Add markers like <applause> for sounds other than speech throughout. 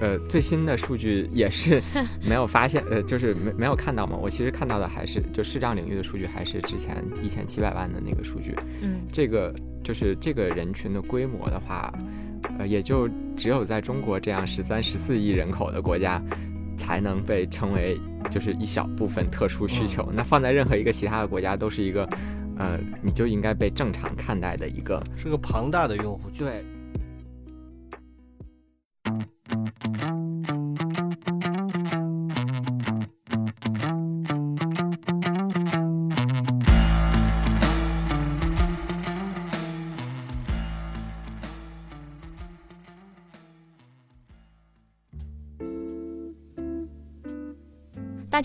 呃，最新的数据也是没有发现，呃，就是没没有看到嘛。我其实看到的还是就视障领域的数据，还是之前一千七百万的那个数据。嗯，这个就是这个人群的规模的话，呃，也就只有在中国这样十三、十四亿人口的国家，才能被称为就是一小部分特殊需求。那放在任何一个其他的国家，都是一个，呃，你就应该被正常看待的一个，是个庞大的用户群。对。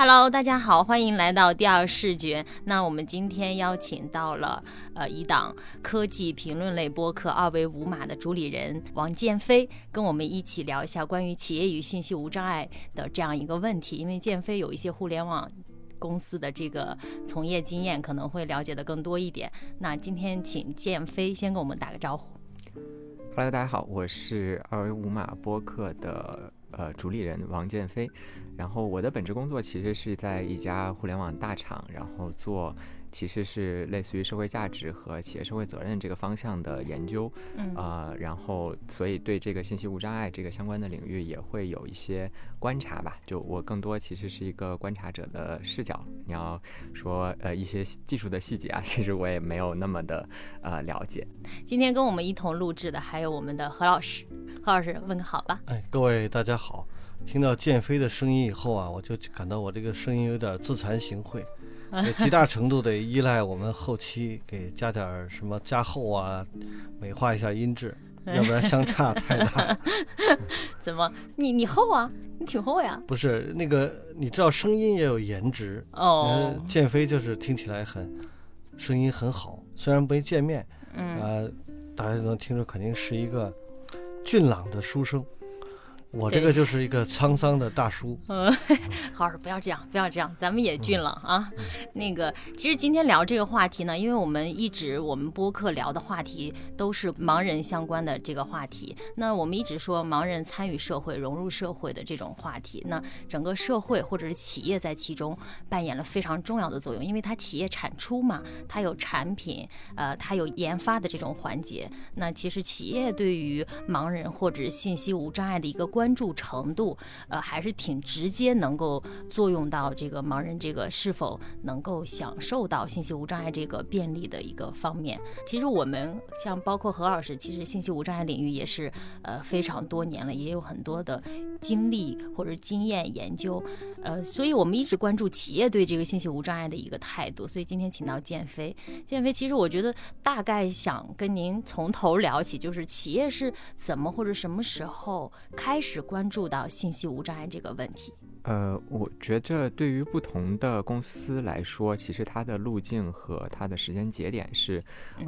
Hello，大家好，欢迎来到第二视觉。那我们今天邀请到了呃一档科技评论类播客《二维五码》的主理人王建飞，跟我们一起聊一下关于企业与信息无障碍的这样一个问题。因为建飞有一些互联网公司的这个从业经验，可能会了解的更多一点。那今天请建飞先跟我们打个招呼。Hello，大家好，我是二维五码播客的呃主理人王建飞。然后我的本职工作其实是在一家互联网大厂，然后做其实是类似于社会价值和企业社会责任这个方向的研究，嗯呃，然后所以对这个信息无障碍这个相关的领域也会有一些观察吧。就我更多其实是一个观察者的视角。你要说呃一些技术的细节啊，其实我也没有那么的呃了解。今天跟我们一同录制的还有我们的何老师，何老师问个好吧。哎，各位大家好，听到建飞的声音以后啊，我就感到我这个声音有点自惭形秽，<laughs> 也极大程度得依赖我们后期给加点儿什么加厚啊，美化一下音质，要不然相差太大。<laughs> 怎么？你你厚啊？你挺厚呀。不是那个，你知道声音也有颜值，哦呃，建飞就是听起来很声音很好，虽然没见面，嗯，呃，大家都能听出肯定是一个俊朗的书生。我这个就是一个沧桑的大叔。嗯，何老师不要这样，不要这样，咱们也俊朗啊。那个，其实今天聊这个话题呢，因为我们一直我们播客聊的话题都是盲人相关的这个话题。那我们一直说盲人参与社会、融入社会的这种话题，那整个社会或者是企业在其中扮演了非常重要的作用，因为它企业产出嘛，它有产品，呃，它有研发的这种环节。那其实企业对于盲人或者是信息无障碍的一个关注程度，呃，还是挺直接，能够作用到这个盲人这个是否能够享受到信息无障碍这个便利的一个方面。其实我们像包括何老师，其实信息无障碍领域也是呃非常多年了，也有很多的经历或者经验研究，呃，所以我们一直关注企业对这个信息无障碍的一个态度。所以今天请到建飞，建飞，其实我觉得大概想跟您从头聊起，就是企业是怎么或者什么时候开始关注到信息无障碍这个问题。呃，我觉着对于不同的公司来说，其实它的路径和它的时间节点是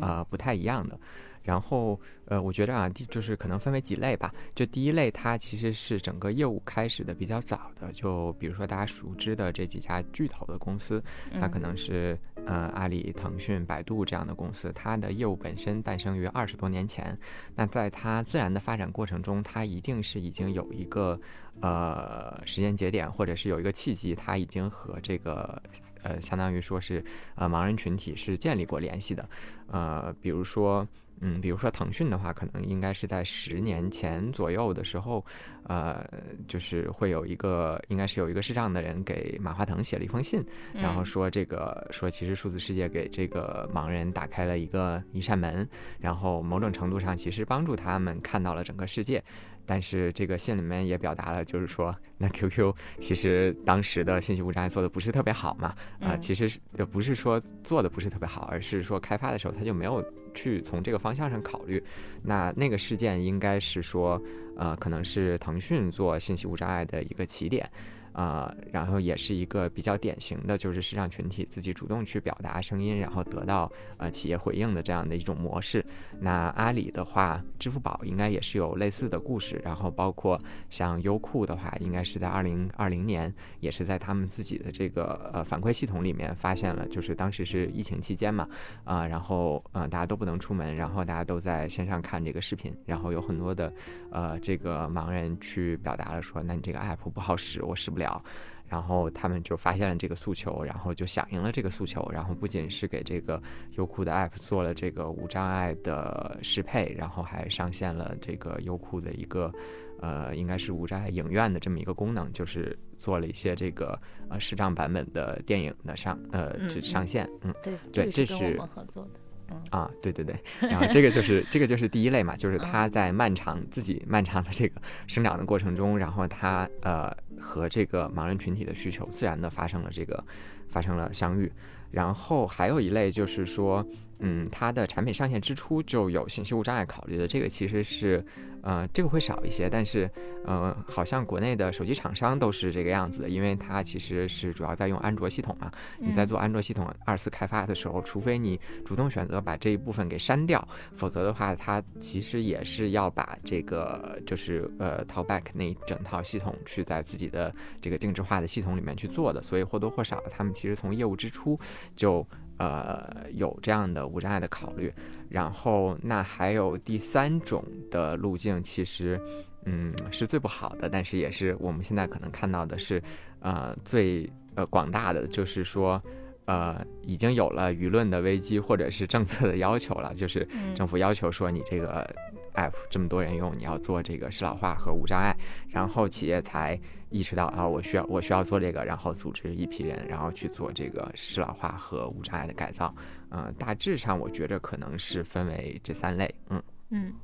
啊、呃不太一样的。然后呃，我觉得啊，第就是可能分为几类吧。就第一类，它其实是整个业务开始的比较早的，就比如说大家熟知的这几家巨头的公司，它可能是呃阿里、腾讯、百度这样的公司，它的业务本身诞生于二十多年前。那在它自然的发展过程中，它一定是已经有一个呃时间节点，或者是有一个契机，它已经和这个呃相当于说是呃盲人群体是建立过联系的。呃，比如说。嗯，比如说腾讯的话，可能应该是在十年前左右的时候，呃，就是会有一个，应该是有一个视障的人给马化腾写了一封信，然后说这个说其实数字世界给这个盲人打开了一个一扇门，然后某种程度上其实帮助他们看到了整个世界。但是这个信里面也表达了，就是说，那 QQ 其实当时的信息无障碍做的不是特别好嘛，啊，嗯其实是呃不是说做的不是特别好，而是说开发的时候他就没有去从这个方向上考虑。那那个事件应该是说，呃，可能是腾讯做信息无障碍的一个起点。啊、然后也是一个比较典型的，就是市场群体自己主动去表达声音，然后得到呃企业回应的这样的一种模式。那阿里的话，支付宝应该也是有类似的故事，然后包括像优酷的话，应该是在二零二零年，也是在他们自己的这个呃反馈系统里面发现了，就是当时是疫情期间嘛，啊、然后呃大家都不能出门，然后大家都在线上看这个视频，然后有很多的呃这个盲人去表达了说，那你这个 app 不好使，我使不了。然后他们就发现了这个诉求，然后就响应了这个诉求，然后不仅是给这个优酷的 app 做了这个无障碍的适配，然后还上线了这个优酷的一个呃，应该是无障碍影院的这么一个功能，就是做了一些这个呃视障版本的电影的上呃嗯这上线，嗯对，对这是我们合作的。啊，对对对，然后这个就是这个就是第一类嘛，就是嗯。他在漫长自己漫长的这个生长的过程中，然后他呃和这个盲人群体的需求自然的发生了这个发生了相遇，然后还有一类就是说，嗯，它的产品上线之初就有信息无障碍考虑的，这个其实是呃这个会少一些，但是呃好像国内的手机厂商都是这个样子的，因为它其实是主要在用安卓系统嘛，你在嗯。做安卓系统二次开发的时候，除非你主动选择把这一部分给删掉，否则的话，它其实也是要把这个就是呃 Talkback 那一整套系统去在自己的这个定制化的系统里面去做的，所以或多或少，他们其实从业务之初就呃有这样的无障碍的考虑。然后那还有第三种的路径，其实嗯是最不好的，但是也是我们现在可能看到的是呃最呃广大的，就是说。呃，已经有了舆论的危机，或者是政策的要求了，就是嗯政府要求说你这个 app 这么多人用，你要做这个适老化和无障碍，然后企业才意识到啊，我需要我需要做这个，然后组织一批人，然后去做这个适老化和无障碍的改造。嗯、大致上我觉着可能是分为这三类。嗯嗯，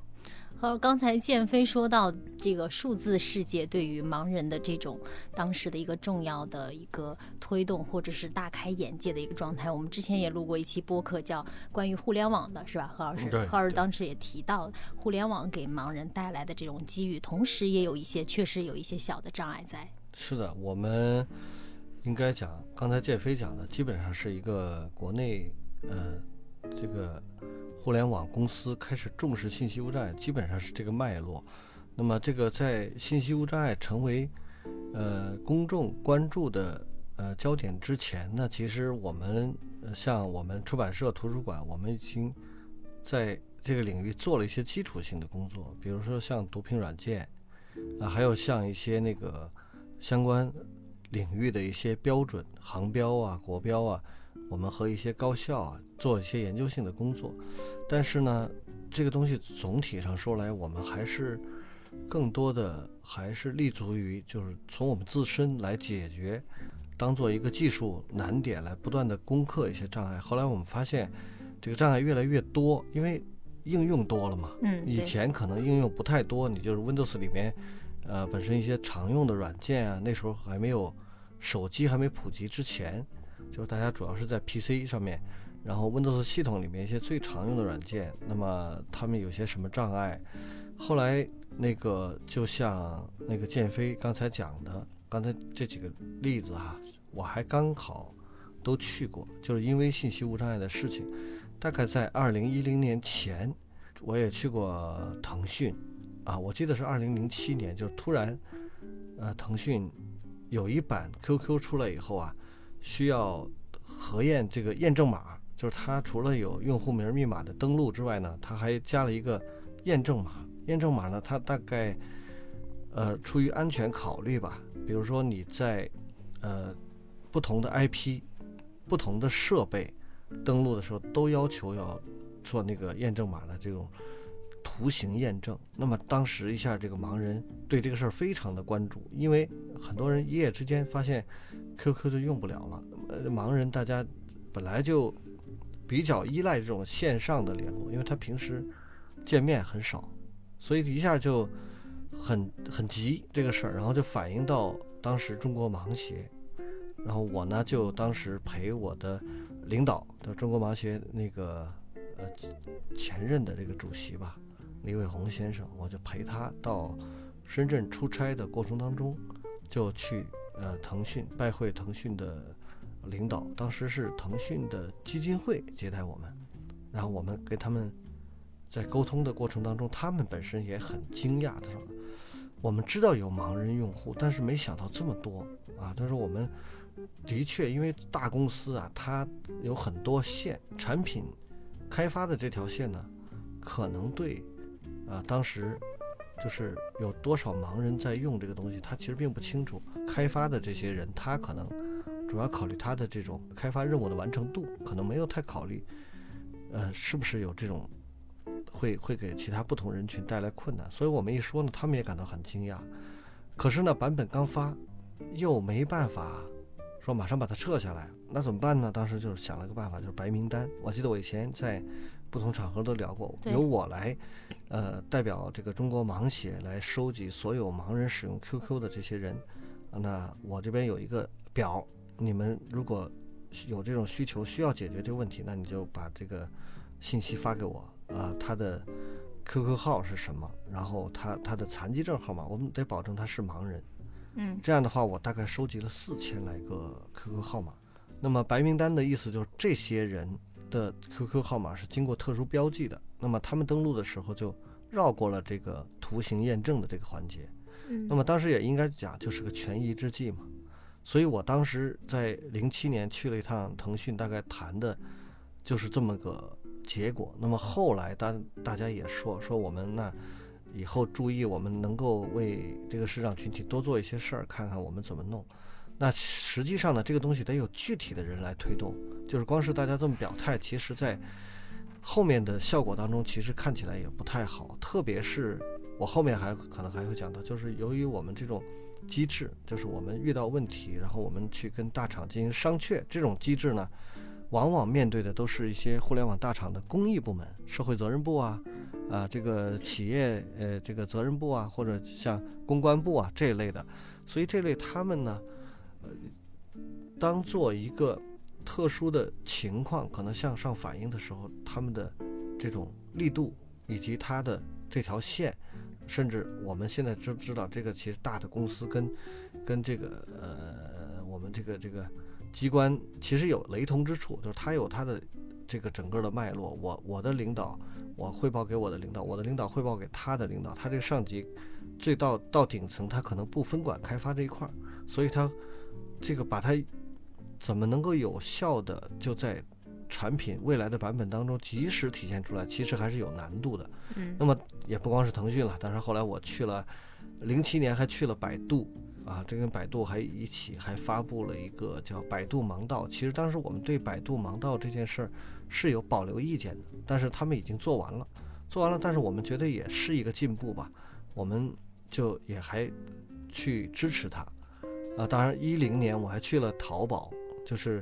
好，刚才建飞说到这个数字世界对于盲人的这种当时的一个重要的一个推动，或者是大开眼界的一个状态。我们之前也录过一期播客，叫关于互联网的，是吧？何老师何老师当时也提到互联网给盲人带来的这种机遇，同时也有一些确实有一些小的障碍在。是的，我们应该讲，刚才建飞讲的，基本上是一个国内呃这个互联网公司开始重视信息无障碍，基本上是这个脉络。那么这个在信息无障碍成为呃公众关注的呃焦点之前呢，其实我们呃像我们出版社、图书馆，我们已经在这个领域做了一些基础性的工作，比如说像读屏软件啊，还有像一些那个相关领域的一些标准、航标啊、国标啊，我们和一些高校啊做一些研究性的工作。但是呢，这个东西总体上说来，我们还是更多的还是立足于就是从我们自身来解决，当做一个技术难点来不断的攻克一些障碍。后来我们发现，这个障碍越来越多，因为应用多了嘛。嗯，以，前可能应用不太多，你就是 Windows 里面，呃，本身一些常用的软件啊，那时候还没有手机还没普及之前，就是大家主要是在 PC 上面，然后 Windows 系统里面一些最常用的软件，那么他们有些什么障碍？后来那个就像那个建飞刚才讲的，刚才这几个例子哈、我还刚好都去过，就是因为信息无障碍的事情，大概在二零一零年前。我也去过腾讯，啊，我记得是二零零七年，就是突然，呃，腾讯有一版 QQ 出来以后啊，需要核验这个验证码，就是它除了有用户名密码的登录之外呢，它还加了一个验证码。验证码呢，它大概，呃，出于安全考虑吧，比如说你在，呃，不同的 IP、不同的设备登录的时候，都要求要做那个验证码的这种图形验证。那么当时一下，这个盲人对这个事儿非常的关注，因为很多人一夜之间发现 QQ 就用不了了。呃，盲人大家本来就比较依赖这种线上的联络，因为他平时见面很少，所以一下就很很急这个事儿，然后就反映到当时中国盲协，然后我呢就当时陪我的领导的中国盲协那个呃前任的这个主席吧，李伟红先生，我就陪他到深圳出差的过程当中，就去呃腾讯拜会腾讯的领导，当时是腾讯的基金会接待我们，然后我们给他们在沟通的过程当中，他们本身也很惊讶，他说。我们知道有盲人用户，但是没想到这么多啊！他说我们的确，因为大公司啊，它有很多线，产品开发的这条线呢，可能对啊，当时就是有多少盲人在用这个东西，他其实并不清楚。开发的这些人，他可能主要考虑它的这种开发任务的完成度，可能没有太考虑，呃，是不是有这种。会会给其他不同人群带来困难，所以我们一说呢，他们也感到很惊讶。可是呢，版本刚发，又没办法说马上把它撤下来，那怎么办呢？当时就是想了个办法，就是白名单。我记得我以前在不同场合都聊过，由我来，呃，代表这个中国盲协来收集所有盲人使用 QQ 的这些人。那我这边有一个表，你们如果有这种需求需要解决这个问题，那你就把这个信息发给我。啊，他的 QQ 号是什么？然后他他的残疾证号码，我们得保证他是盲人。嗯，这样的话，我大概收集了四千来个 QQ 号码。那么白名单的意思就是这些人的 QQ 号码是经过特殊标记的。那么他们登录的时候就绕过了这个图形验证的这个环节。嗯，那么当时也应该讲就是个权宜之计嘛。所以我当时在零七年去了一趟腾讯，大概谈的就是这么个。结果，那么后来大大家也说说我们那以后注意，我们能够为这个市场群体多做一些事儿，看看我们怎么弄。那实际上呢，这个东西得有具体的人来推动，就是光是大家这么表态，其实在后面的效果当中，其实看起来也不太好。特别是我后面还可能还会讲到，就是由于我们这种机制，就是我们遇到问题，然后我们去跟大厂进行商榷，这种机制呢。往往面对的都是一些互联网大厂的公益部门、社会责任部啊，啊，这个企业呃这个责任部啊，或者像公关部啊这一类的，所以这类他们呢，呃，当做一个特殊的情况可能向上反映的时候，他们的这种力度以及它的这条线，甚至我们现在知知道这个其实大的公司跟跟这个呃我们这个这个。机关其实有雷同之处，就是他有他的这个整个的脉络。我我的领导，我汇报给我的领导，我的领导汇报给他的领导，他这个上级最到到顶层，他可能不分管开发这一块儿，所以他这个把它怎么能够有效的就在产品未来的版本当中及时体现出来，其实还是有难度的。嗯，那么也不光是腾讯了，但是后来我去了零七年，还去了百度。啊，这跟百度还一起还发布了一个叫“百度盲道”。其实当时我们对百度盲道这件事儿是有保留意见的，但是他们已经做完了，做完了。但是我们觉得也是一个进步吧，我们就也还去支持它。啊，当然一零年我还去了淘宝，就是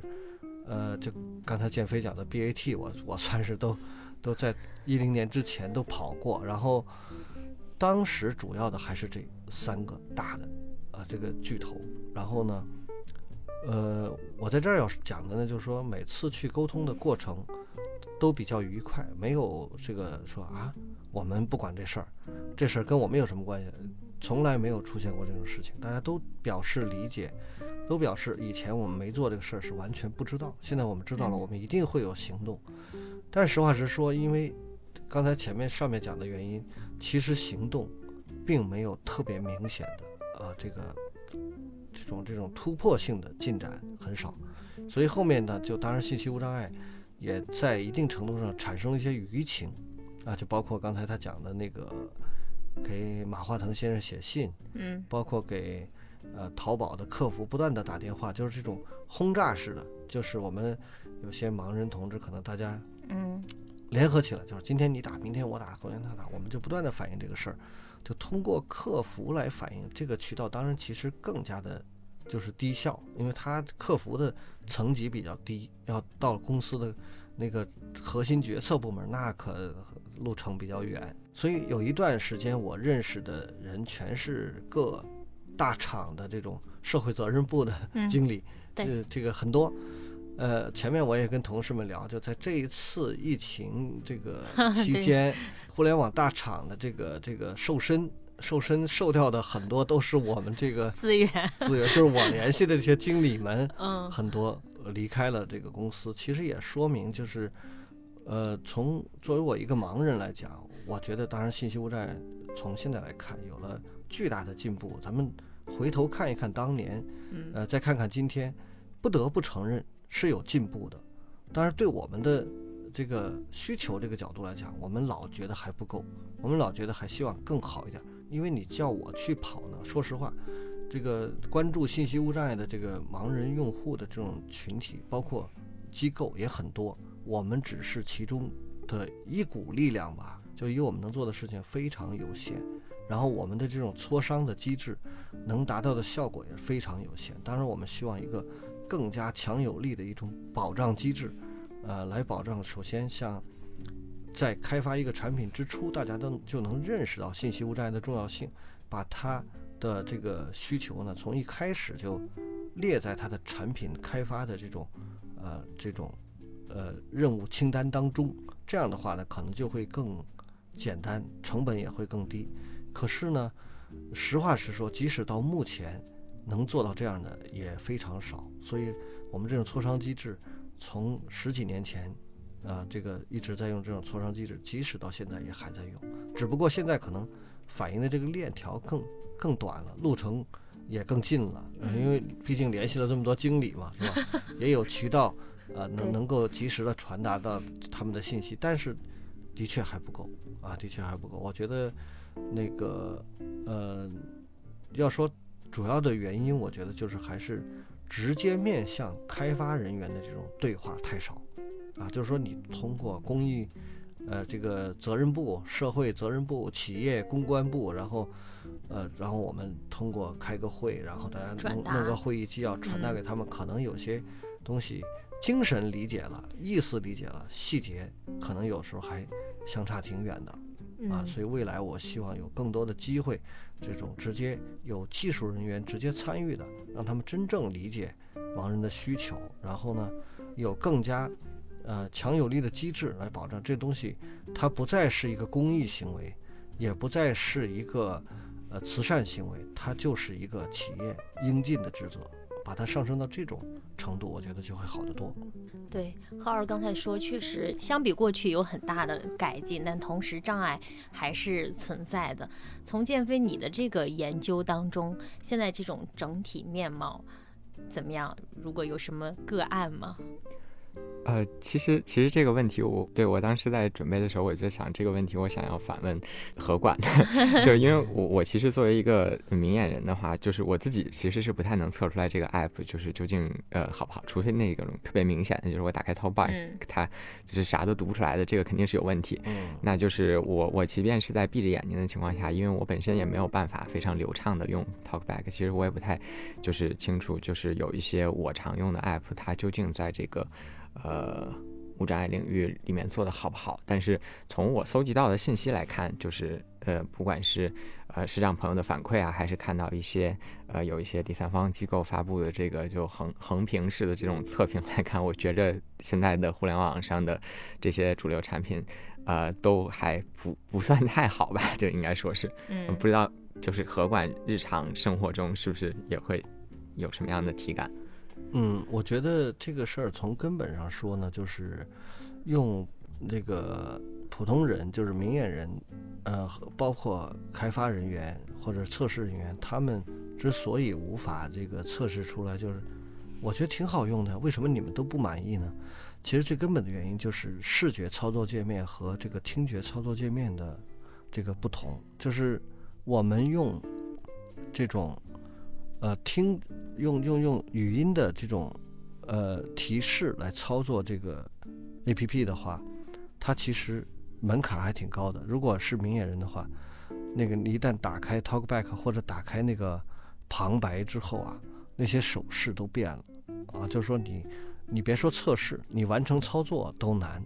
呃，就刚才建飞讲的 BAT，我我算是都都在一零年之前都跑过。然后当时主要的还是这三个大的。啊，这个巨头，然后呢，呃，我在这儿要讲的呢，就是说每次去沟通的过程都比较愉快，没有这个说啊，我们不管这事儿，这事儿跟我们有什么关系？从来没有出现过这种事情，大家都表示理解，都表示以前我们没做这个事儿是完全不知道，现在我们知道了，我们一定会有行动。但实话实说，因为刚才前面上面讲的原因，其实行动并没有特别明显的。啊，这个这种这种突破性的进展很少，所以后面呢，就当然信息无障碍，也在一定程度上产生了一些舆情，啊，就包括刚才他讲的那个给马化腾先生写信，嗯，包括给呃淘宝的客服不断的打电话，就是这种轰炸式的，就是我们有些盲人同志可能大家嗯联合起来，就是今天你打，明天我打，后天他打，我们就不断的反映这个事儿。就通过客服来反映这个渠道，当然其实更加的就是低效，因为他客服的层级比较低，要到公司的那个核心决策部门，那可路程比较远。所以有一段时间，我认识的人全是各大厂的这种社会责任部的 <laughs> 经理，这这个很多。呃，前面我也跟同事们聊，就在这一次疫情这个 <laughs> 期间，互联网大厂的这个这个瘦身。瘦身瘦掉的很多都是我们这个 <laughs> 资源资源，就是我联系的这些经理们，嗯，很多离开了这个公司。其实也说明，就是，呃，从作为我一个盲人来讲，我觉得当然信息无债从现在来看有了巨大的进步。咱们回头看一看当年，呃，再看看今天，不得不承认是有进步的。当然，对我们的。这个需求这个角度来讲，我们老觉得还不够，我们老觉得还希望更好一点。因为你叫我去跑呢，说实话，这个关注信息无障碍的这个盲人用户的这种群体，包括机构也很多，我们只是其中的一股力量吧。就以我们能做的事情非常有限，然后我们的这种磋商的机制能达到的效果也非常有限。当然，我们希望一个更加强有力的一种保障机制。呃，来保障，首先像在开发一个产品之初，大家都就能认识到信息无障碍的重要性，把它的这个需求呢，从一开始就列在它的产品开发的这种呃这种呃任务清单当中。这样的话呢，可能就会更简单，成本也会更低。可是呢，实话实说，即使到目前能做到这样的也非常少。所以，我们这种磋商机制。从十几年前，啊，这个一直在用这种磋商机制，即使到现在也还在用，只不过现在可能反映的这个链条更更短了，路程也更近了，因为毕竟联系了这么多经理嘛，是吧？<laughs> 也有渠道，啊，能能够及时的传达到他们的信息，但是的确还不够，啊，的确还不够。我觉得那个，呃，要说主要的原因，我觉得就是还是。直接面向开发人员的这种对话太少，啊，就是说你通过公益，呃，这个责任部、社会责任部、企业公关部，然后，呃，然后我们通过开个会，然后大家弄弄个会议纪要传达给他们，可能有些东西精神理解了，意思理解了，细节可能有时候还相差挺远的。啊，所以未来我希望有更多的机会，这种直接有技术人员直接参与的，让他们真正理解盲人的需求，然后呢，有更加呃强有力的机制来保障这东西，它不再是一个公益行为，也不再是一个呃慈善行为，它就是一个企业应尽的职责。把它上升到这种程度，我觉得就会好得多。对，浩儿刚才说，确实相比过去有很大的改进，但同时障碍还是存在的。从建飞你的这个研究当中，现在这种整体面貌怎么样？如果有什么个案吗？呃，其实其实这个问题，我对我当时在准备的时候，我就想这个问题，我想要反问何管，<laughs> 就因为我我其实作为一个明眼人的话，就是我自己其实是不太能测出来这个 app 就是究竟呃好不好，除非那个特别明显的，就是我打开 Top Buy，它就是啥都读不出来的，这个肯定是有问题。嗯，那就是我我即便是在闭着眼睛的情况下，因为我本身也没有办法非常流畅的用 Talkback，其实我也不太就是清楚，就是有一些我常用的 app，它究竟在这个。呃，无障碍领域里面做的好不好？但是从我搜集到的信息来看，就是呃，不管是呃视障朋友的反馈啊，还是看到一些呃有一些第三方机构发布的这个就横横屏式的这种测评来看，我觉着现在的互联网上的这些主流产品，呃，都还不不算太好吧？就应该说是，嗯，不知道就是何管日常生活中是不是也会有什么样的体感？嗯，我觉得这个事儿从根本上说呢，就是用这个普通人，就是明眼人，呃，包括开发人员或者测试人员，他们之所以无法这个测试出来，就是我觉得挺好用的，为什么你们都不满意呢？其实最根本的原因就是视觉操作界面和这个听觉操作界面的这个不同，就是我们用这种。呃，听用用用语音的这种呃提示来操作这个 A P P 的话，它其实门槛还挺高的。如果是明眼人的话，那个你一旦打开 Talkback 或者打开那个旁白之后啊，那些手势都变了啊，就是说你你别说测试，你完成操作都难。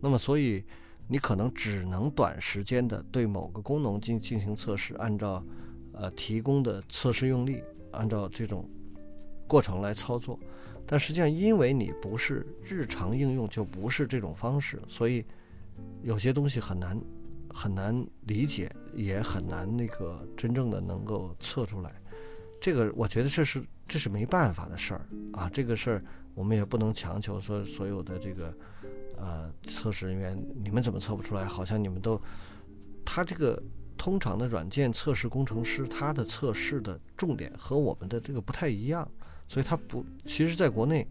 那么所以你可能只能短时间的对某个功能进进行测试，按照呃提供的测试用例，按照这种过程来操作。但实际上，因为你不是日常应用，就不是这种方式，所以有些东西很难很难理解，也很难那个真正的能够测出来。这个我觉得这是这是没办法的事儿啊，这个事儿我们也不能强求说所有的这个呃测试人员你们怎么测不出来？好像你们都他这个通常的软件测试工程师他的测试的重点和我们的这个不太一样。所以，他不，其实，在国内，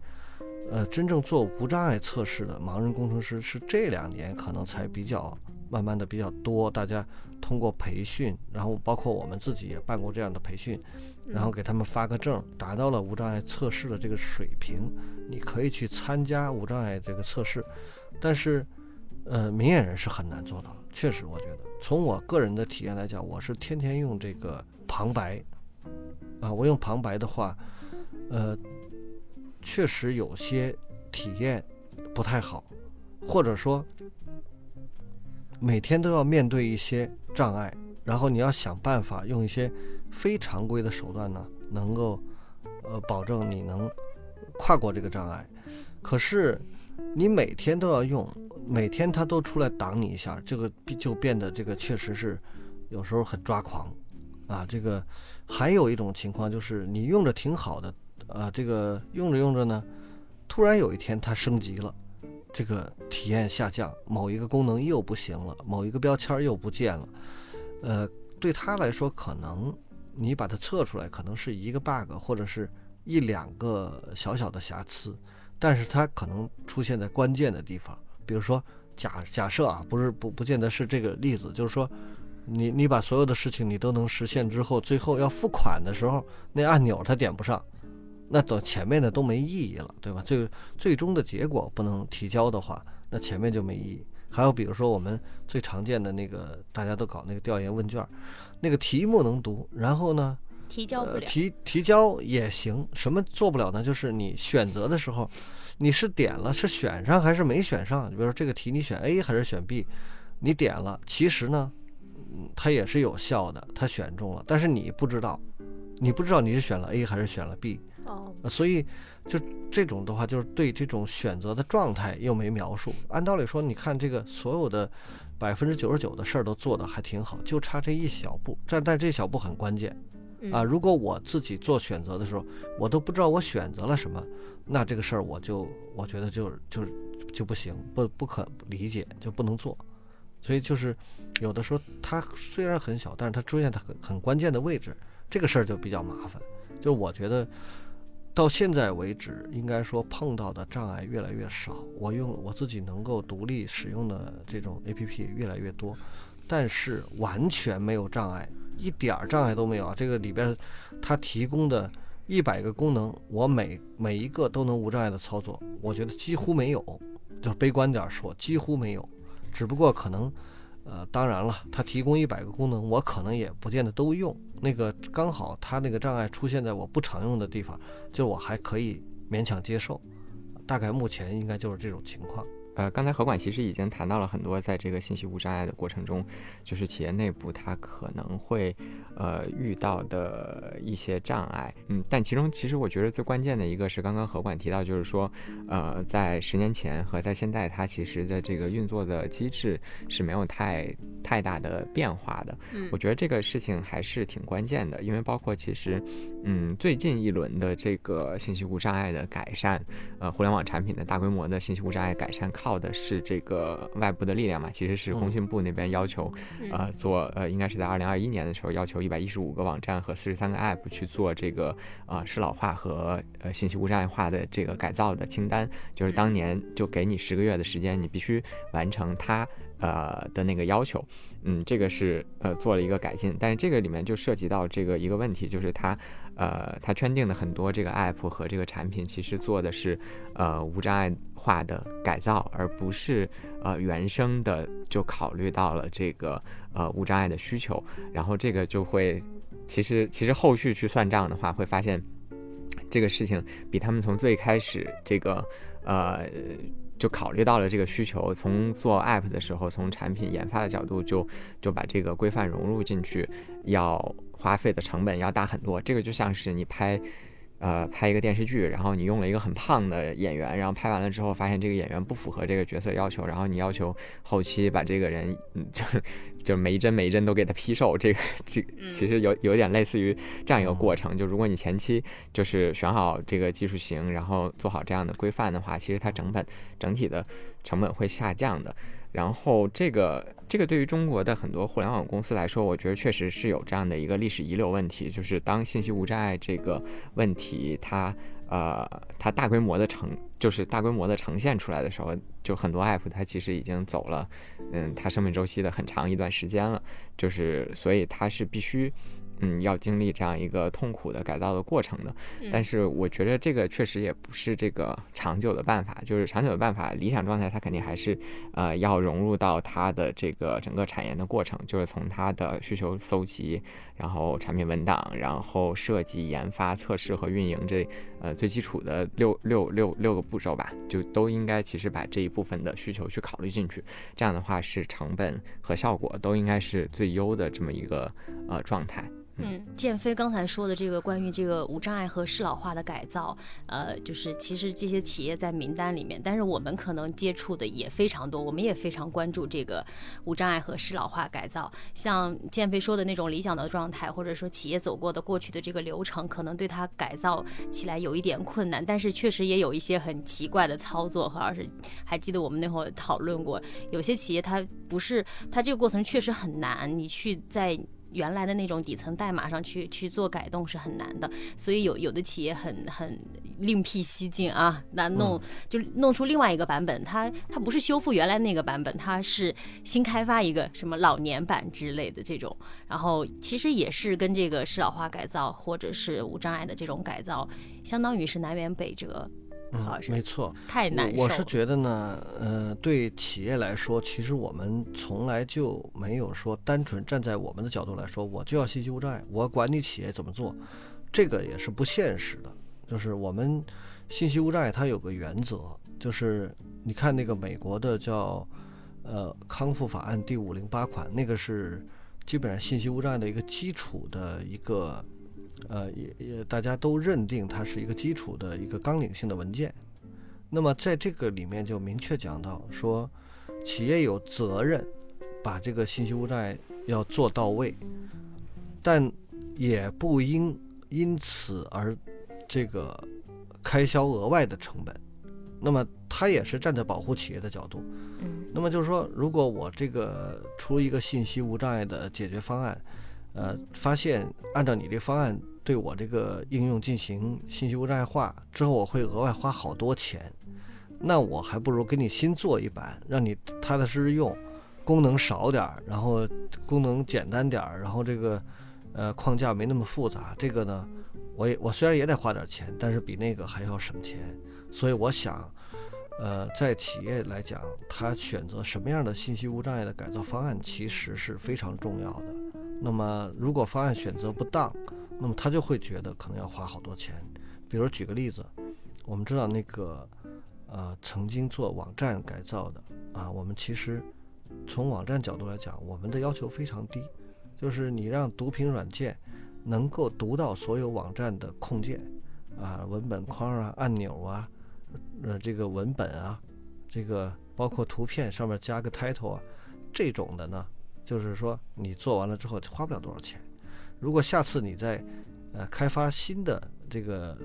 呃，真正做无障碍测试的盲人工程师是这两年可能才比较慢慢的比较多。大家通过培训，然后包括我们自己也办过这样的培训，然后给他们发个证，达到了无障碍测试的这个水平，你可以去参加无障碍这个测试。但是，呃，明眼人是很难做到。确实，我觉得，从我个人的体验来讲，我是天天用这个旁白，啊，我用旁白的话。呃，确实有些体验不太好，或者说每天都要面对一些障碍，然后你要想办法用一些非常规的手段呢，能够呃保证你能跨过这个障碍。可是你每天都要用，每天它都出来挡你一下，这个就变得这个确实是有时候很抓狂啊。这个还有一种情况就是你用着挺好的。啊，这个用着用着呢，突然有一天它升级了，这个体验下降，某一个功能又不行了，某一个标签又不见了。呃，对它来说，可能你把它测出来，可能是一个 bug 或者是一两个小小的瑕疵，但是它可能出现在关键的地方。比如说，假假设啊，不是不不见得是这个例子，就是说，你你把所有的事情你都能实现之后，最后要付款的时候，那按钮它点不上。那等前面的都没意义了，对吧？最最终的结果不能提交的话，那前面就没意义。还有比如说我们最常见的那个，大家都搞那个调研问卷，那个题目能读，然后呢，提交不了，提提交也行，什么做不了呢？就是你选择的时候，你是点了是选上还是没选上？比如说这个题你选 A 还是选 B，你点了，其实呢，嗯，它也是有效的，它选中了，但是你不知道，你不知道你是选了 A 还是选了 B。哦，所以就这种的话，就是对这种选择的状态又没描述。按道理说，你看这个所有的百分之九十九的事儿都做得还挺好，就差这一小步。但但这小步很关键啊！如果我自己做选择的时候，我都不知道我选择了什么，那这个事儿我就我觉得就就就不行，不不可理解，就不能做。所以就是有的时候它虽然很小，但是它出现在很很关键的位置，这个事儿就比较麻烦。就我觉得。到现在为止，应该说碰到的障碍越来越少。我用我自己能够独立使用的这种 APP 越来越多，但是完全没有障碍，一点儿障碍都没有啊！这个里边它提供的一百个功能，我每每一个都能无障碍的操作，我觉得几乎没有。就是悲观点说，几乎没有，只不过可能。呃，当然了，它提供一百个功能，我可能也不见得都用。那个刚好它那个障碍出现在我不常用的地方，就我还可以勉强接受。大概目前应该就是这种情况。呃，刚才何管其实已经谈到了很多，在这个信息无障碍的过程中，就是企业内部它可能会呃遇到的一些障碍。嗯，但其中其实我觉得最关键的一个是刚刚何管提到，就是说，呃，在十年前和在现在，它其实的这个运作的机制是没有太太大的变化的。嗯，我觉得这个事情还是挺关键的，因为包括其实，嗯，最近一轮的这个信息无障碍的改善，呃，互联网产品的大规模的信息无障碍改善。靠的是这个外部的力量嘛？其实是工信部那边要求，呃，做呃，应该是在二零二一年的时候，要求一百一十五个网站和四十三个 App 去做这个呃适老化和呃信息无障碍化的这个改造的清单。就是当年就给你十个月的时间，你必须完成它呃的那个要求。嗯，这个是呃做了一个改进，但是这个里面就涉及到这个一个问题，就是它。呃，它圈定的很多这个 app 和这个产品，其实做的是呃无障碍化的改造，而不是呃原生的就考虑到了这个呃无障碍的需求。然后这个就会，其实其实后续去算账的话，会发现，这个事情比他们从最开始这个呃就考虑到了这个需求，从做 app 的时候，从产品研发的角度就就把这个规范融入进去，要花费的成本要大很多。这个就像是你拍。呃，拍一个电视剧，然后你用了一个很胖的演员，然后拍完了之后发现这个演员不符合这个角色要求，然后你要求后期把这个人，就就每一帧每一帧都给他批瘦，这个这其实有有点类似于这样一个过程。就如果你前期就是选好这个技术型，然后做好这样的规范的话，其实它成本整体的成本会下降的。然后这个这个对于中国的很多互联网公司来说，我觉得确实是有这样的一个历史遗留问题，就是当信息无障碍这个问题它呃它大规模的呈就是大规模的呈现出来的时候，就很多 app 它其实已经走了嗯它生命周期的很长一段时间了，就是所以它是必须。嗯，要经历这样一个痛苦的改造的过程的，但是我觉得这个确实也不是这个长久的办法。就是长久的办法，理想状态它肯定还是，呃，要融入到它的这个整个产研的过程，就是从它的需求搜集，然后产品文档，然后设计、研发、测试和运营这呃最基础的六六六六个步骤吧，就都应该其实把这一部分的需求去考虑进去。这样的话是成本和效果都应该是最优的这么一个呃状态。嗯，建飞刚才说的这个关于这个无障碍和适老化的改造，呃，就是其实这些企业在名单里面，但是我们可能接触的也非常多，我们也非常关注这个无障碍和适老化改造。像建飞说的那种理想的状态，或者说企业走过的过去的这个流程，可能对它改造起来有一点困难，但是确实也有一些很奇怪的操作和而是还记得我们那会儿讨论过，有些企业它不是它这个过程确实很难，你去在。原来的那种底层代码上去去做改动是很难的，所以有有的企业很很另辟蹊径啊，那弄就弄出另外一个版本，它它不是修复原来那个版本，它是新开发一个什么老年版之类的这种，然后其实也是跟这个适老化改造或者是无障碍的这种改造，相当于是南辕北辙。嗯，没错，太难受。我是觉得呢，呃，对企业来说，其实我们从来就没有说单纯站在我们的角度来说，我就要信息无障碍，我管你企业怎么做，这个也是不现实的。就是我们信息无障碍它有个原则，就是你看那个美国的叫呃康复法案第五零八款，那个是基本上信息无障碍的一个基础的一个。呃，也也大家都认定它是一个基础的一个纲领性的文件。那么在这个里面就明确讲到说，企业有责任把这个信息无障碍要做到位，但也不应因此而这个开销额外的成本。那么它也是站在保护企业的角度。嗯。那么就是说，如果我这个出一个信息无障碍的解决方案，呃，发现按照你这方案。对我这个应用进行信息无障碍化之后，我会额外花好多钱，那我还不如给你新做一版，让你踏踏实实用，功能少点儿，然后功能简单点儿，然后这个呃框架没那么复杂。这个呢，我也我虽然也得花点钱，但是比那个还要省钱。所以我想，呃，在企业来讲，他选择什么样的信息无障碍的改造方案，其实是非常重要的。那么如果方案选择不当，那么他就会觉得可能要花好多钱，比如举个例子，我们知道那个，呃，曾经做网站改造的啊，我们其实从网站角度来讲，我们的要求非常低，就是你让读屏软件能够读到所有网站的控件啊，文本框啊，按钮啊，呃，这个文本啊，这个包括图片上面加个 title 啊，这种的呢，就是说你做完了之后花不了多少钱。如果下次你在，呃，开发新的这个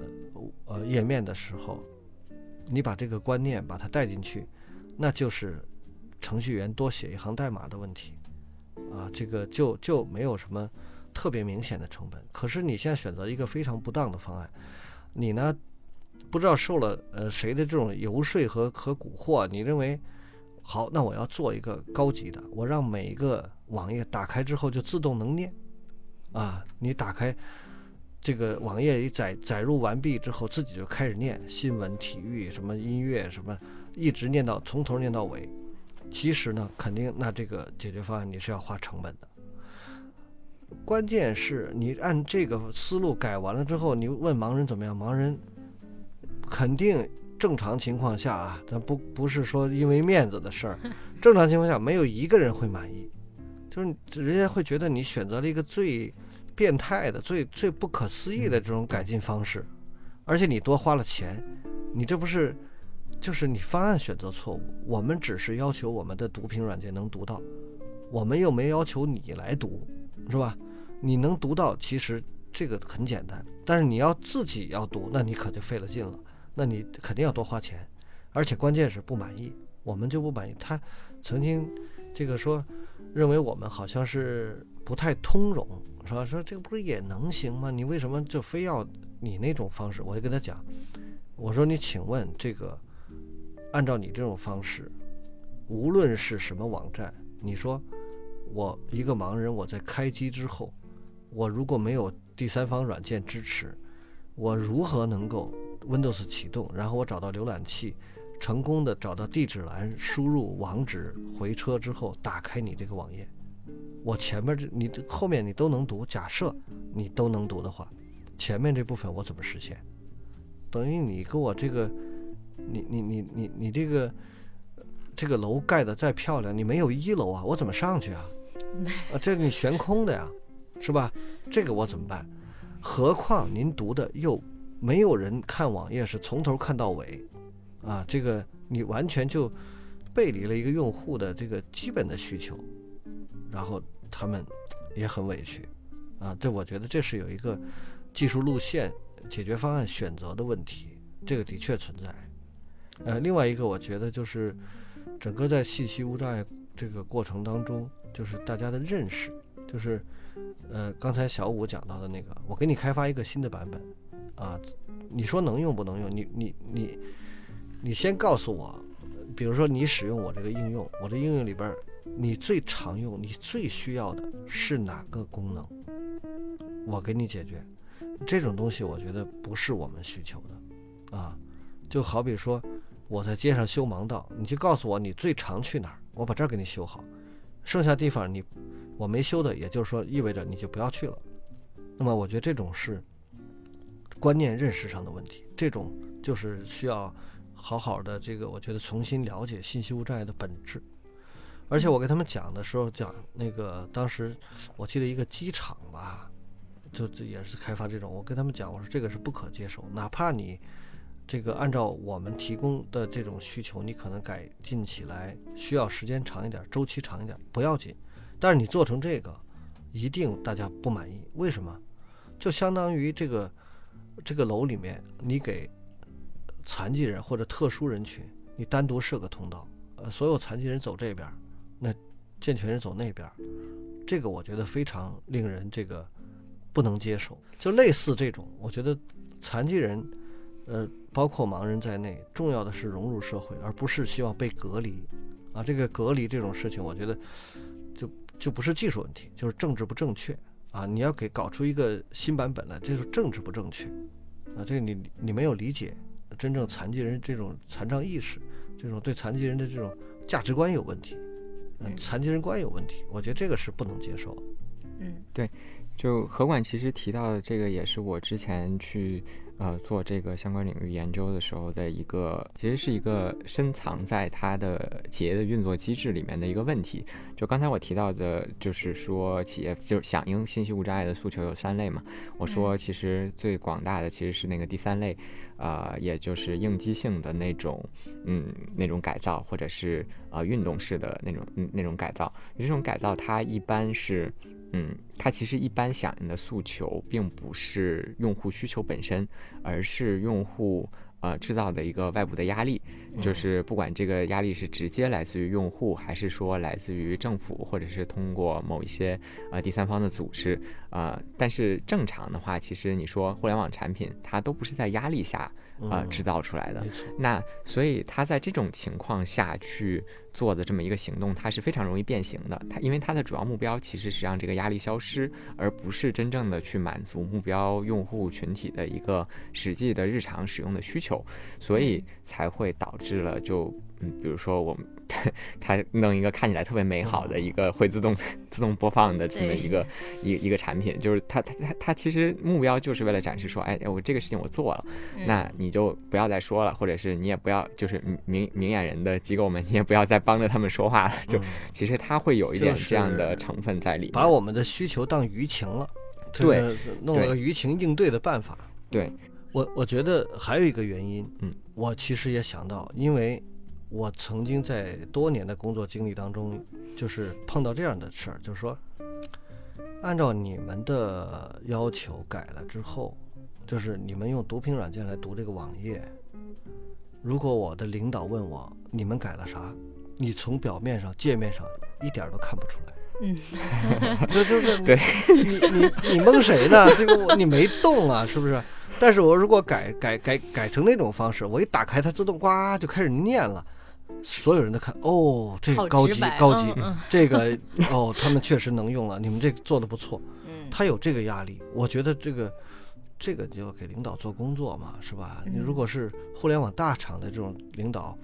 呃页面的时候，你把这个观念把它带进去，那就是程序员多写一行代码的问题，啊，这个就就没有什么特别明显的成本。可是你现在选择一个非常不当的方案，你呢不知道受了呃谁的这种游说和和蛊惑，你认为好，那我要做一个高级的，我让每一个网页打开之后就自动能念。啊，你打开这个网页，一载载入完毕之后，自己就开始念新闻、体育、什么音乐、什么，一直念到从头念到尾。其实呢，肯定那这个解决方案你是要花成本的。关键是你按这个思路改完了之后，你问盲人怎么样？盲人肯定正常情况下啊，咱不不是说因为面子的事儿，正常情况下没有一个人会满意，就是人家会觉得你选择了一个最变态的、最最不可思议的这种改进方式，而且你多花了钱，你这不是就是你方案选择错误？我们只是要求我们的读屏软件能读到，我们又没要求你来读，是吧？你能读到，其实这个很简单，但是你要自己要读，那你可就费了劲了，那你肯定要多花钱，而且关键是不满意，我们就不满意。他曾经这个说，认为我们好像是不太通融，是吧？说这个不是也能行吗？你为什么就非要你那种方式？我就跟他讲，我说你请问这个，按照你这种方式，无论是什么网站，你说我一个盲人，我在开机之后。我如果没有第三方软件支持，我如何能够 Windows 启动，然后我找到浏览器，成功的找到地址栏，输入网址，回车之后打开你这个网页，我前面这你后面你都能读，假设你都能读的话，前面这部分我怎么实现？等于你给我这个，你你你你你这个这个楼盖的再漂亮，你没有一楼啊，我怎么上去啊？啊，这你悬空的呀。是吧？这个我怎么办？何况您读的又没有人看网页是从头看到尾，啊，这个你完全就背离了一个用户的这个基本的需求，然后他们也很委屈，啊，这我觉得这是有一个技术路线解决方案选择的问题，这个的确存在。呃，另外一个我觉得就是整个在信息无障碍这个过程当中，就是大家的认识，就是。呃，刚才小五讲到的那个，我给你开发一个新的版本，啊，你说能用不能用？你你你，你你先告诉我，比如说你使用我这个应用，我这应用里边，你最常用、你最需要的是哪个功能？我给你解决。这种东西我觉得不是我们需求的，啊，就好比说我在街上修盲道，你就告诉我你最常去哪儿，我把这儿给你修好，剩下地方你。我没修的，也就是说，意味着你就不要去了。那么，我觉得这种是观念认识上的问题，这种就是需要好好的这个，我觉得重新了解信息无障碍的本质。而且我跟他们讲的时候，讲那个当时我记得一个机场吧，就这也是开发这种，我跟他们讲，我说这个是不可接受，哪怕你这个按照我们提供的这种需求，你可能改进起来需要时间长一点，周期长一点，不要紧。但是你做成这个，一定大家不满意。为什么？就相当于这个这个楼里面，你给残疾人或者特殊人群，你单独设个通道，呃，所有残疾人走这边，那健全人走那边，这个我觉得非常令人这个不能接受。就类似这种，我觉得残疾人，呃，包括盲人在内，重要的是融入社会，而不是希望被隔离。啊，这个隔离这种事情，我觉得。就就不是技术问题，就是政治不正确啊！你要给搞出一个新版本来，这是政治不正确啊！这个你你没有理解真正残疾人这种残障意识，这种对残疾人的这种价值观有问题，嗯，残疾人观有问题，我觉得这个是不能接受。嗯，对，就何管其实提到的这个，也是我之前去。呃，做这个相关领域研究的时候的一个，其实是一个深藏在它的企业的运作机制里面的一个问题。就刚才我提到的，就是说企业就是响应信息无障碍的诉求有三类嘛。我说其实最广大的其实是那个第三类，呃，也就是应激性的那种，嗯，那种改造或者是呃运动式的那种那种改造。这种改造它一般是。嗯，它其实一般响应的诉求并不是用户需求本身，而是用户呃制造的一个外部的压力，就是不管这个压力是直接来自于用户，还是说来自于政府，或者是通过某一些呃第三方的组织啊。但是正常的话，其实你说互联网产品，它都不是在压力下啊制造出来的。那所以它在这种情况下去。做的这么一个行动，它是非常容易变形的。它因为它的主要目标其实是让这个压力消失，而不是真正的去满足目标用户群体的一个实际的日常使用的需求，所以才会导致了就嗯，比如说我们它弄一个看起来特别美好的一个会自动自动播放的这么一个一一个产品，就是它它它它其实目标就是为了展示说，哎，我这个事情我做了，那你就不要再说了，或者是你也不要就是明明眼人的机构们，你也不要再帮着他们说话了，就其实他会有一点这样的成分在里面，把我们的需求当舆情了，对，弄了个舆情应对的办法。对。我我觉得还有一个原因，嗯，我其实也想到，因为。我曾经在多年的工作经历当中，就是碰到这样的事儿，就是说，按照你们的要求改了之后，就是你们用读屏软件来读这个网页，如果我的领导问我你们改了啥，你从表面上界面上一点都看不出来。嗯，<laughs> 这就是对你你你蒙谁呢？这个我你没动啊，是不是？但是我如果改改改改成那种方式，我一打开它自动呱就开始念了。所有人都看哦，这个高级高级，这个哦，他们确实能用了，你们这个做的不错。嗯，他有这个压力，我觉得这个这个就要给领导做工作嘛，是吧？你如果是互联网大厂的这种领导，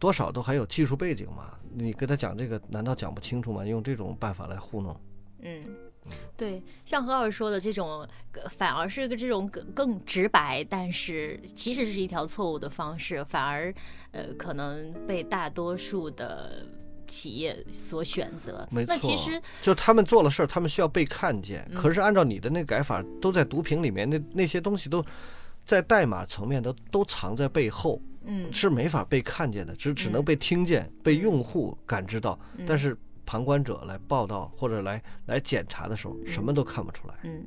多少都还有技术背景嘛，你跟他讲这个，难道讲不清楚吗？用这种办法来糊弄？嗯。对，像何老师说的这种，反而是个这种更更直白，但是其实是一条错误的方式，反而呃可能被大多数的企业所选择。没错，那其实就他们做了事儿，他们需要被看见。可是按照你的那改法，都在读屏里面，那那些东西都在代码层面都都藏在背后，嗯，是没法被看见的，只只能被听见，被用户感知到，但是。旁观者来报道或者来来检查的时候，什么都看不出来。嗯。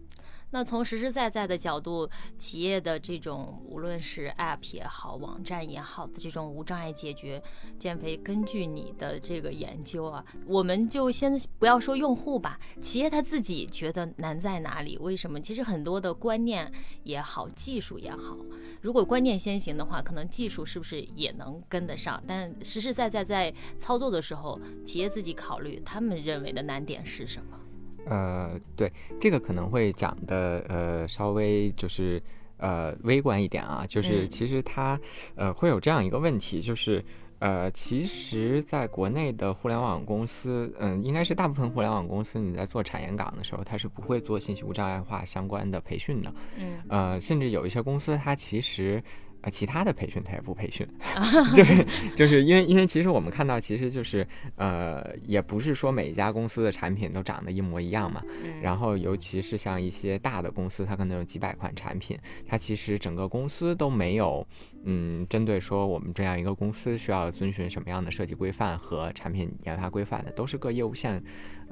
那从实实在在的角度，企业的这种无论是 App 也好，网站也好的这种无障碍解决，减肥，根据你的这个研究啊，我们就先不要说用户吧，企业他自己觉得难在哪里？为什么？其实很多的观念也好，技术也好，如果观念先行的话，可能技术是不是也能跟得上？但实实在在在操作的时候，企业自己考虑他们认为的难点是什么？呃，对，这个可能会讲的呃稍微就是呃微观一点啊，就是其实它呃会有这样一个问题，就是呃其实在国内的互联网公司，嗯，应该是大部分互联网公司你在做产研岗的时候，它是不会做信息无障碍化相关的培训的，嗯，呃，甚至有一些公司它其实。啊，其他的培训他也不培训，<laughs> 就是就是因为因为其实我们看到，其实就是呃，也不是说每一家公司的产品都长得一模一样嘛。然后尤其是像一些大的公司，它可能有几百款产品，它其实整个公司都没有嗯，针对说我们这样一个公司需要遵循什么样的设计规范和产品研发规范的，都是各业务线。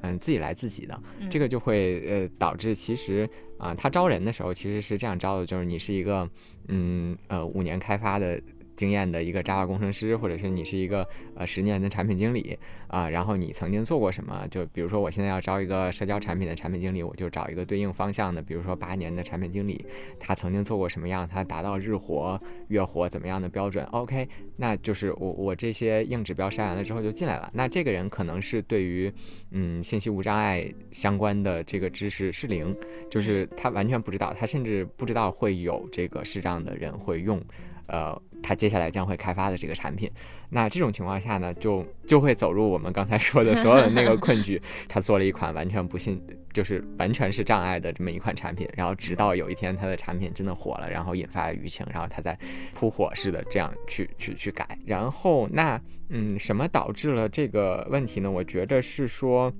嗯，自己来自己的，这个就会呃导致其实啊，他招人的时候其实是这样招的，就是你是一个嗯呃五年开发的。经验的一个 Java 工程师，或者是你是一个呃十年的产品经理啊，然后你曾经做过什么？就比如说我现在要招一个社交产品的产品经理，我就找一个对应方向的，比如说八年的产品经理，他曾经做过什么样？他达到日活、月活怎么样的标准？OK，那就是我我这些硬指标筛完了之后就进来了。那这个人可能是对于嗯信息无障碍相关的这个知识是零，就是他完全不知道，他甚至不知道会有这个视障的人会用。呃，他接下来将会开发的这个产品，那这种情况下呢，就就会走入我们刚才说的所有的那个困局。他做了一款完全不信，就是完全是障碍的这么一款产品，然后直到有一天他的产品真的火了，然后引发舆情，然后他再扑火似的这样去去去改。然后那嗯，什么导致了这个问题呢？我觉得是说，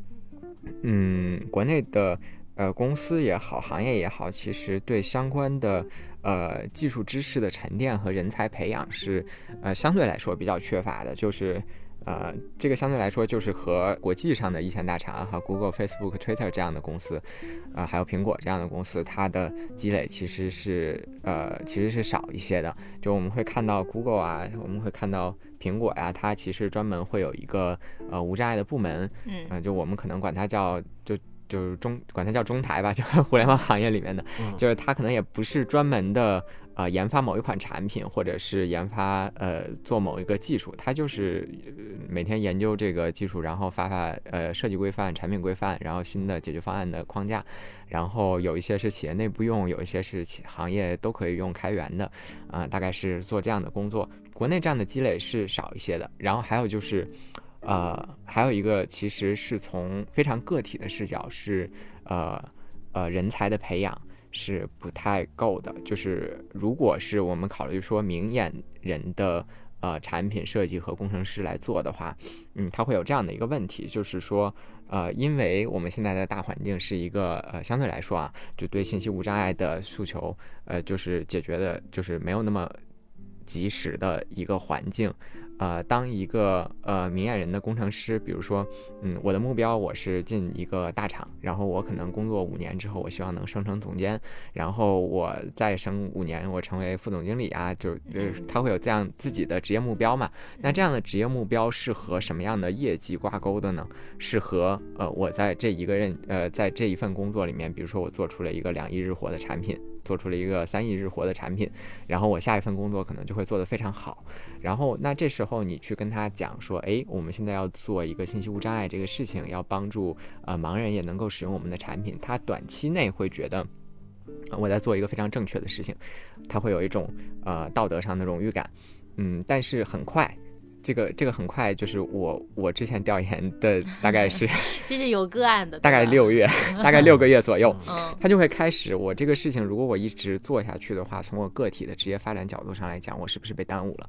嗯，国内的呃公司也好，行业也好，其实对相关的。呃，技术知识的沉淀和人才培养是，呃，相对来说比较缺乏的。就是，呃，这个相对来说就是和国际上的一线大厂，和 Google、Facebook、Twitter 这样的公司，啊，还有苹果这样的公司，它的积累其实是，呃，其实是少一些的。就我们会看到 Google 啊，我们会看到苹果呀，它其实专门会有一个呃无障碍的部门，嗯，就我们可能管它叫就。就是中管它叫中台吧，<laughs> 就是互联网行业里面的，就是它可能也不是专门的呃研发某一款产品，或者是研发呃做某一个技术，它就是每天研究这个技术，然后发发呃设计规范、产品规范，然后新的解决方案的框架，然后有一些是企业内部用，有一些是企行业都可以用开源的，啊，大概是做这样的工作。国内这样的积累是少一些的，然后还有就是。呃，还有一个其实是从非常个体的视角，是呃呃人才的培养是不太够的。就是如果是我们考虑说明眼人的呃产品设计和工程师来做的话，嗯，他会有这样的一个问题，就是说呃，因为我们现在的大环境是一个呃相对来说啊，就对信息无障碍的诉求，呃，就是解决的，就是没有那么及时的一个环境。呃，当一个呃明眼人的工程师，比如说，嗯，我的目标我是进一个大厂，然后我可能工作五年之后，我希望能升成总监，然后我再升五年，我成为副总经理啊，就就是他会有这样自己的职业目标嘛？那这样的职业目标是和什么样的业绩挂钩的呢？是和呃我在这一个任呃在这一份工作里面，比如说我做出了一个两亿日活的产品。做出了一个三亿日活的产品，然后我下一份工作可能就会做得非常好。然后那这时候你去跟他讲说，哎，我们现在要做一个信息无障碍这个事情，要帮助呃盲人也能够使用我们的产品。他短期内会觉得我在做一个非常正确的事情，他会有一种呃道德上的荣誉感。嗯，但是很快。这个这个很快，就是我我之前调研的大概是，<laughs> 这是有个案的，<laughs> 大概六月，<laughs> 大概六个月左右，他就会开始，我这个事情如果我一直做下去的话，从我个体的职业发展角度上来讲，我是不是被耽误了？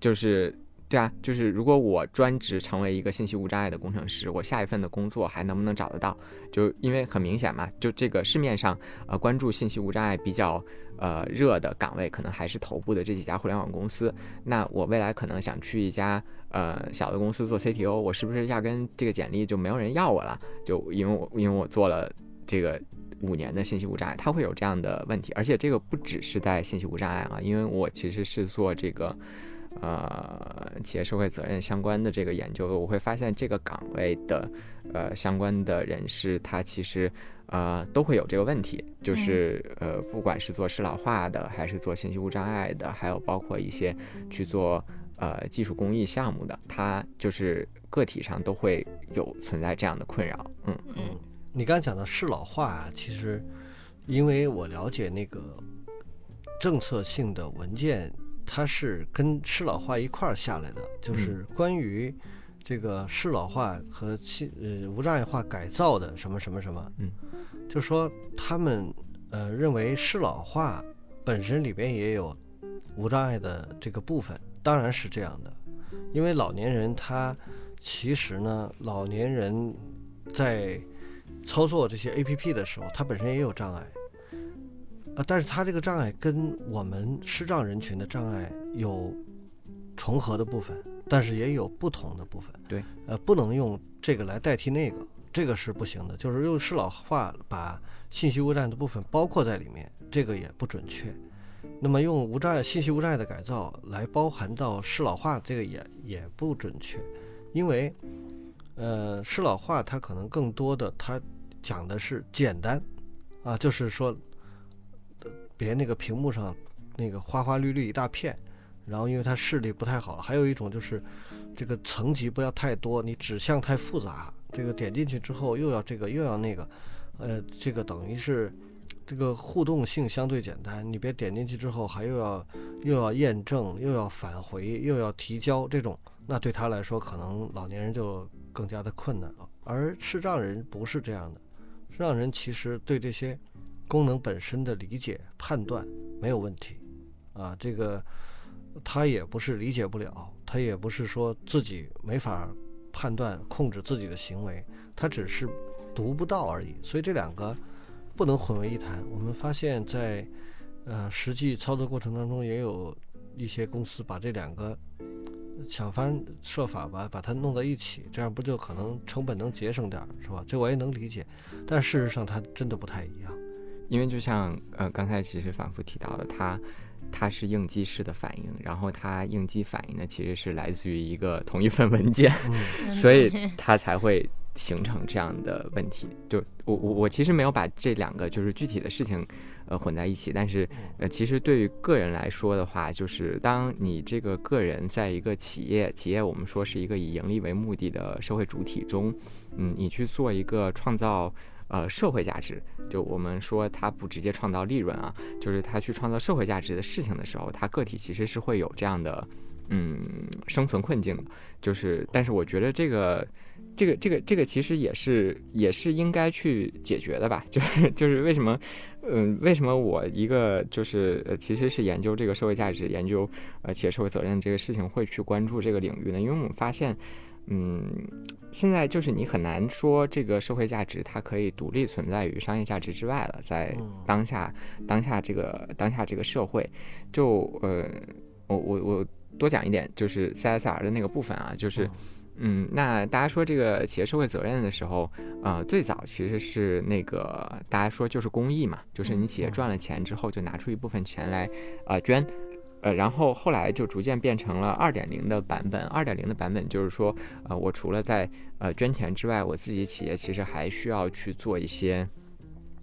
就是。对啊，就是如果我专职成为一个信息无障碍的工程师，我下一份的工作还能不能找得到？就因为很明显嘛，就这个市面上呃关注信息无障碍比较呃热的岗位，可能还是头部的这几家互联网公司。那我未来可能想去一家呃小的公司做 CTO，我是不是压根这个简历就没有人要我了？就因为我因为我做了这个五年的信息无障碍，它会有这样的问题。而且这个不只是在信息无障碍啊，因为我其实是做这个。呃，企业社会责任相关的这个研究，我会发现这个岗位的呃相关的人士，他其实呃都会有这个问题，就是呃不管是做适老化的，还是做信息无障碍的，还有包括一些去做呃技术公益项目的，它就是个体上都会有存在这样的困扰。嗯嗯，你刚才讲的适老化啊，其实因为我了解那个政策性的文件。它是跟适老化一块儿下来的，就是关于这个适老化和信呃无障碍化改造的什么什么什么，嗯，就说他们呃认为适老化本身里边也有无障碍的这个部分，当然是这样的，因为老年人他其实呢，老年人在操作这些 A P P 的时候，他本身也有障碍。啊，但是他这个障碍跟我们视障人群的障碍有重合的部分，但是也有不同的部分。对，呃，不能用这个来代替那个，这个是不行的。就是用适老化把信息无障碍的部分包括在里面，这个也不准确。那么用无障碍信息无障碍的改造来包含到适老化，这个也也不准确，因为呃，适老化它可能更多的它讲的是简单啊，就是说。别那个屏幕上那个花花绿绿一大片，然后因为他视力不太好了，还有一种就是这个层级不要太多，你指向太复杂，这个点进去之后又要这个又要那个，呃，这个等于是这个互动性相对简单，你别点进去之后还又要又要验证又要返回又要提交这种，那对他来说可能老年人就更加的困难了，而视障人不是这样的，视障人其实对这些。功能本身的理解判断没有问题，啊，这个他也不是理解不了，他也不是说自己没法判断控制自己的行为，他只是读不到而已。所以这两个不能混为一谈。我们发现，在呃实际操作过程当中，也有一些公司把这两个想方设法吧，把它弄在一起，这样不就可能成本能节省点，是吧？这我也能理解，但事实上它真的不太一样。因为就像呃刚才其实反复提到的，它它是应激式的反应，然后它应激反应呢其实是来自于一个同一份文件，<laughs> 所以它才会形成这样的问题。就我我我其实没有把这两个就是具体的事情呃混在一起，但是呃其实对于个人来说的话，就是当你这个个人在一个企业，企业我们说是一个以盈利为目的的社会主体中，嗯，你去做一个创造。呃，社会价值，就我们说它不直接创造利润啊，就是它去创造社会价值的事情的时候，它个体其实是会有这样的，嗯，生存困境的。就是，但是我觉得这个，这个，这个，这个其实也是，也是应该去解决的吧。<laughs> 就是，就是为什么，嗯，为什么我一个就是呃，其实是研究这个社会价值、研究呃企业社会责任这个事情会去关注这个领域呢？因为我们发现。嗯，现在就是你很难说这个社会价值它可以独立存在于商业价值之外了。在当下，当下这个当下这个社会，就呃，我我我多讲一点，就是 CSR 的那个部分啊，就是嗯，那大家说这个企业社会责任的时候，呃，最早其实是那个大家说就是公益嘛，就是你企业赚了钱之后，就拿出一部分钱来啊捐。呃，然后后来就逐渐变成了二点零的版本。二点零的版本就是说，呃，我除了在呃捐钱之外，我自己企业其实还需要去做一些。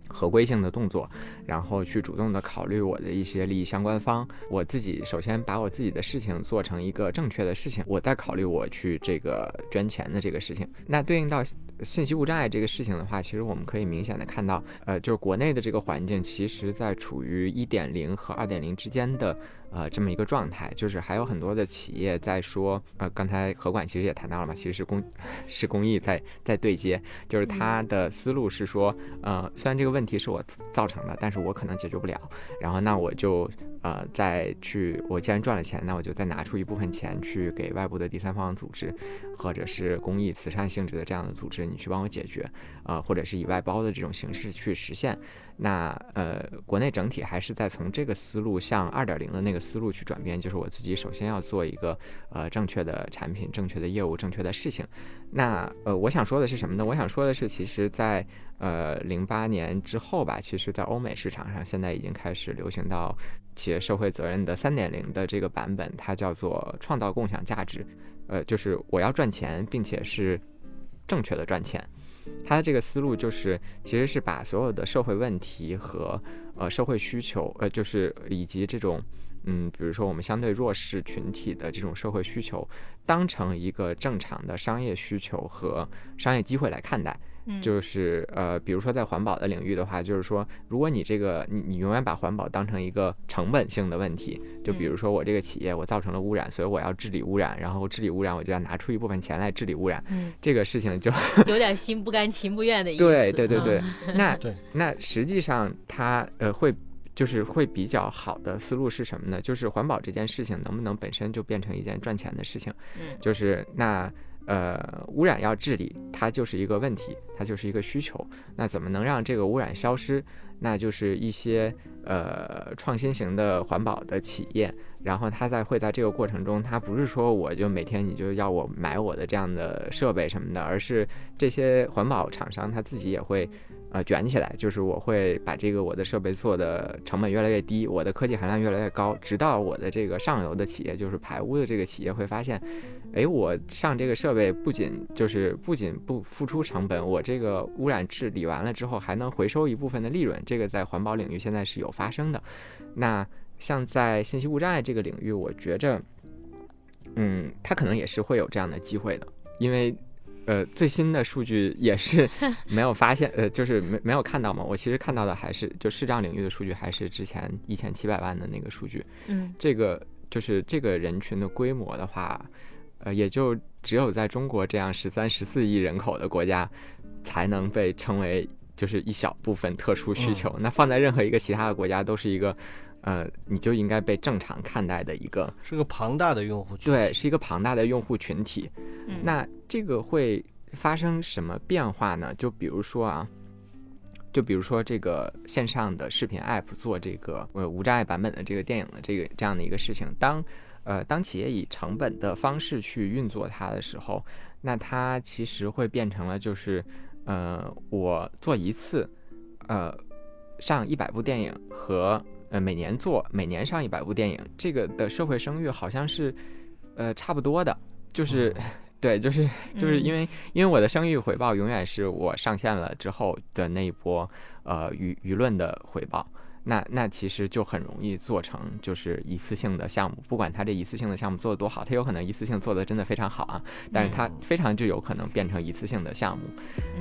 合规性的动作，然后去主动的考虑我的一些利益相关方。我自己首先把我自己的事情做成一个正确的事情，我再考虑我去这个捐钱的这个事情。那对应到信息无障碍这个事情的话，其实我们可以明显的看到，呃，就是国内的这个环境，其实在处于一点零和二点零之间的呃这么一个状态，就是还有很多的企业在说，呃，刚才何管其实也谈到了嘛，其实是公 <laughs> 是公益在在对接，就是他的思路是说，呃，虽然这个问题是我造成的，但是我可能解决不了。然后那我就呃再去，我既然赚了钱，那我就再拿出一部分钱去给外部的第三方组织，或者是公益慈善性质的这样的组织，你去帮我解决，呃，或者是以外包的这种形式去实现。那呃，国内整体还是在从这个思路向二点零的那个思路去转变，就是我自己首先要做一个呃正确的产品、正确的业务、正确的事情。那呃，我想说的是什么呢？我想说的是，其实，在呃零八年之后吧，其实在欧美市场上，现在已经开始流行到企业社会责任的三点零的这个版本，它叫做创造共享价值。呃，就是我要赚钱，并且是正确的赚钱。它的这个思路就是，其实是把所有的社会问题和呃社会需求，呃，就是以及这种嗯，比如说我们相对弱势群体的这种社会需求，当成一个正常的商业需求和商业机会来看待。就是呃，比如说在环保的领域的话，就是说，如果你这个你你永远把环保当成一个成本性的问题，就比如说我这个企业我造成了污染，所以我要治理污染，然后治理污染我就要拿出一部分钱来治理污染，这个事情就 <laughs> 有点心不甘情不愿的意思。对对对对，<laughs> 那那实际上它呃会就是会比较好的思路是什么呢？就是环保这件事情能不能本身就变成一件赚钱的事情？嗯，就是那。呃，污染要治理，它就是一个问题，它就是一个需求。那怎么能让这个污染消失？那就是一些呃创新型的环保的企业，然后它在会在这个过程中，它不是说我就每天你就要我买我的这样的设备什么的，而是这些环保厂商他自己也会。呃，卷起来就是我会把这个我的设备做的成本越来越低，我的科技含量越来越高，直到我的这个上游的企业，就是排污的这个企业会发现，哎，我上这个设备不仅就是不仅不付出成本，我这个污染治理完了之后还能回收一部分的利润，这个在环保领域现在是有发生的。那像在信息无障碍这个领域，我觉着，嗯，它可能也是会有这样的机会的，因为。呃，最新的数据也是 <laughs> 没有发现，呃，就是没没有看到嘛。我其实看到的还是就视障领域的数据，还是之前一千七百万的那个数据。嗯，这个就是这个人群的规模的话，呃，也就只有在中国这样十三十四亿人口的国家，才能被称为就是一小部分特殊需求。那放在任何一个其他的国家，都是一个。呃，你就应该被正常看待的一个，是个庞大的用户群，对，是一个庞大的用户群体。那这个会发生什么变化呢？就比如说啊，就比如说这个线上的视频 app 做这个呃无障碍版本的这个电影的这个这样的一个事情，当呃当企业以成本的方式去运作它的时候，那它其实会变成了就是呃我做一次呃上一百部电影和。呃，每年做，每年上一百部电影，这个的社会声誉好像是，呃，差不多的，就是，对，就是 <laughs> 就是因嗯为、因为我的声誉回报永远是我上线了之后的那一波呃舆舆论的回报。那那其实就很容易做成就是一次性的项目，不管他这一次性的项目做得多好，他有可能一次性做的真的非常好啊，但是他非常就有可能变成一次性的项目。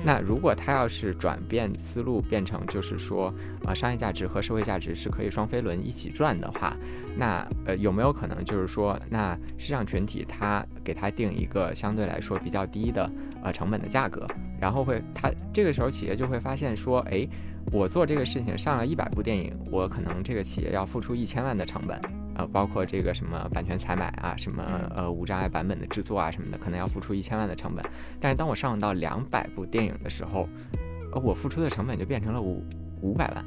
那如果他要是转变思路，变成就是说，呃，商业价值和社会价值是可以双飞轮一起转的话，那呃有没有可能就是说，那市场群体他给他定一个相对来说比较低的呃成本的价格，然后会他这个时候企业就会发现说，哎，我做这个事情上了一百部电影，我可能这个企业要付出一千万的成本。呃，包括这个什么版权采买啊，什么呃无障碍版本的制作啊什么的，可能要付出一千万的成本。但是当我上到两百部电影的时候，呃，我付出的成本就变成了五五百万，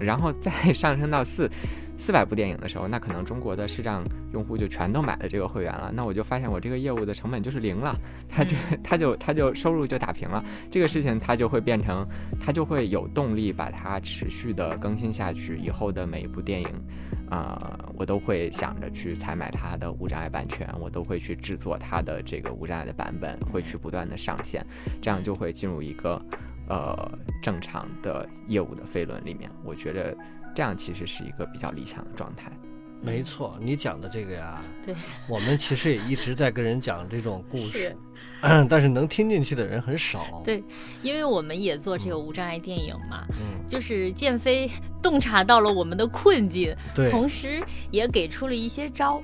然后再上升到四四百部电影的时候，那可能中国的视障用户就全都买了这个会员了。那我就发现我这个业务的成本就是零了，他就他就他就收入就打平了。这个事情它就会变成，它就会有动力把它持续的更新下去。以后的每一部电影，啊、我都会想着去采买它的无障碍版权，我都会去制作它的这个无障碍的版本，会去不断的上线，这样就会进入一个呃正常的业务的飞轮里面。我觉得这样其实是一个比较理想的状态。没错，你讲的这个呀，对，<laughs> 我们其实也一直在跟人讲这种故事是，但是能听进去的人很少。对因为我们也做这个无障碍电影嘛，嗯，<laughs> 就是建飞洞察到了我们的困境，对，同时也给出了一些招。